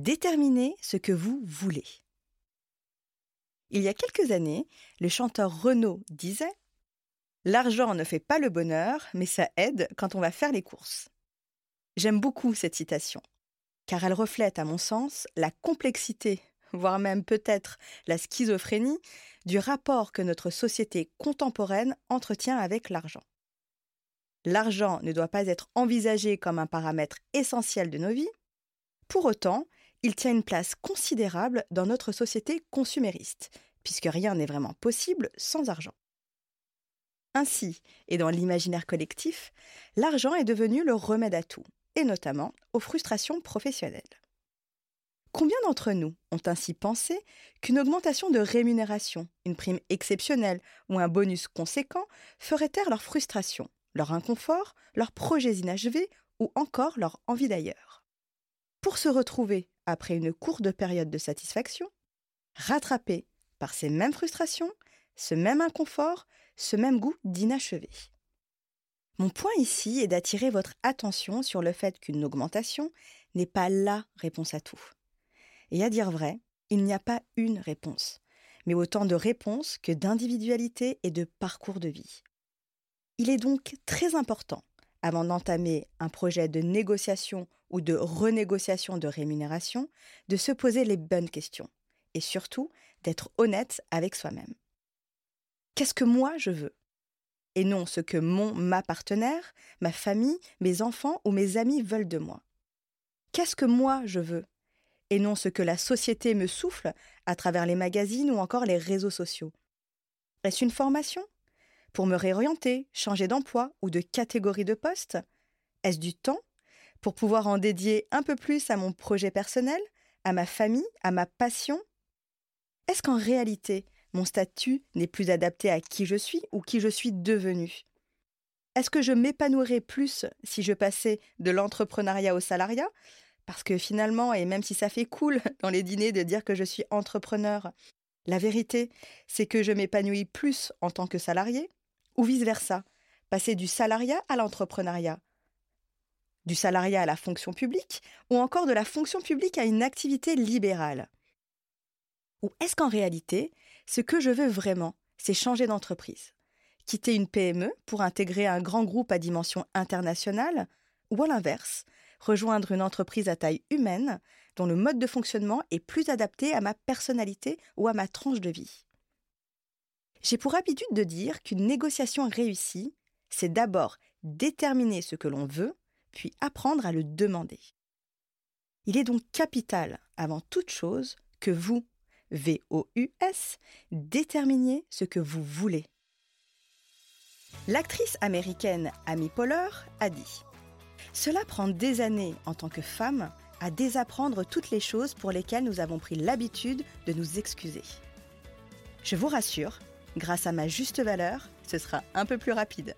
Déterminez ce que vous voulez. Il y a quelques années, le chanteur Renaud disait L'argent ne fait pas le bonheur, mais ça aide quand on va faire les courses. J'aime beaucoup cette citation, car elle reflète, à mon sens, la complexité, voire même peut-être la schizophrénie, du rapport que notre société contemporaine entretient avec l'argent. L'argent ne doit pas être envisagé comme un paramètre essentiel de nos vies. Pour autant, il tient une place considérable dans notre société consumériste, puisque rien n'est vraiment possible sans argent. Ainsi, et dans l'imaginaire collectif, l'argent est devenu le remède à tout, et notamment aux frustrations professionnelles. Combien d'entre nous ont ainsi pensé qu'une augmentation de rémunération, une prime exceptionnelle ou un bonus conséquent ferait taire leur frustration, leur inconfort, leurs projets inachevés ou encore leur envie d'ailleurs? Pour se retrouver après une courte période de satisfaction, rattrapé par ces mêmes frustrations, ce même inconfort, ce même goût d'inachevé. Mon point ici est d'attirer votre attention sur le fait qu'une augmentation n'est pas la réponse à tout. Et à dire vrai, il n'y a pas une réponse, mais autant de réponses que d'individualité et de parcours de vie. Il est donc très important avant d'entamer un projet de négociation ou de renégociation de rémunération, de se poser les bonnes questions et surtout d'être honnête avec soi-même. Qu'est-ce que moi je veux? Et non ce que mon, ma partenaire, ma famille, mes enfants ou mes amis veulent de moi. Qu'est-ce que moi je veux? Et non ce que la société me souffle à travers les magazines ou encore les réseaux sociaux. Est-ce une formation? Pour me réorienter, changer d'emploi ou de catégorie de poste? Est-ce du temps? Pour pouvoir en dédier un peu plus à mon projet personnel, à ma famille, à ma passion? Est-ce qu'en réalité, mon statut n'est plus adapté à qui je suis ou qui je suis devenu Est-ce que je m'épanouirais plus si je passais de l'entrepreneuriat au salariat? Parce que finalement, et même si ça fait cool dans les dîners de dire que je suis entrepreneur, la vérité, c'est que je m'épanouis plus en tant que salarié ou vice-versa, passer du salariat à l'entrepreneuriat, du salariat à la fonction publique, ou encore de la fonction publique à une activité libérale? Ou est-ce qu'en réalité, ce que je veux vraiment, c'est changer d'entreprise? Quitter une PME pour intégrer un grand groupe à dimension internationale, ou à l'inverse, rejoindre une entreprise à taille humaine dont le mode de fonctionnement est plus adapté à ma personnalité ou à ma tranche de vie? J'ai pour habitude de dire qu'une négociation réussie, c'est d'abord déterminer ce que l'on veut, puis apprendre à le demander. Il est donc capital, avant toute chose, que vous, V-O-U-S, déterminiez ce que vous voulez. L'actrice américaine Amy Poehler a dit Cela prend des années en tant que femme à désapprendre toutes les choses pour lesquelles nous avons pris l'habitude de nous excuser. Je vous rassure, grâce à ma juste valeur, ce sera un peu plus rapide.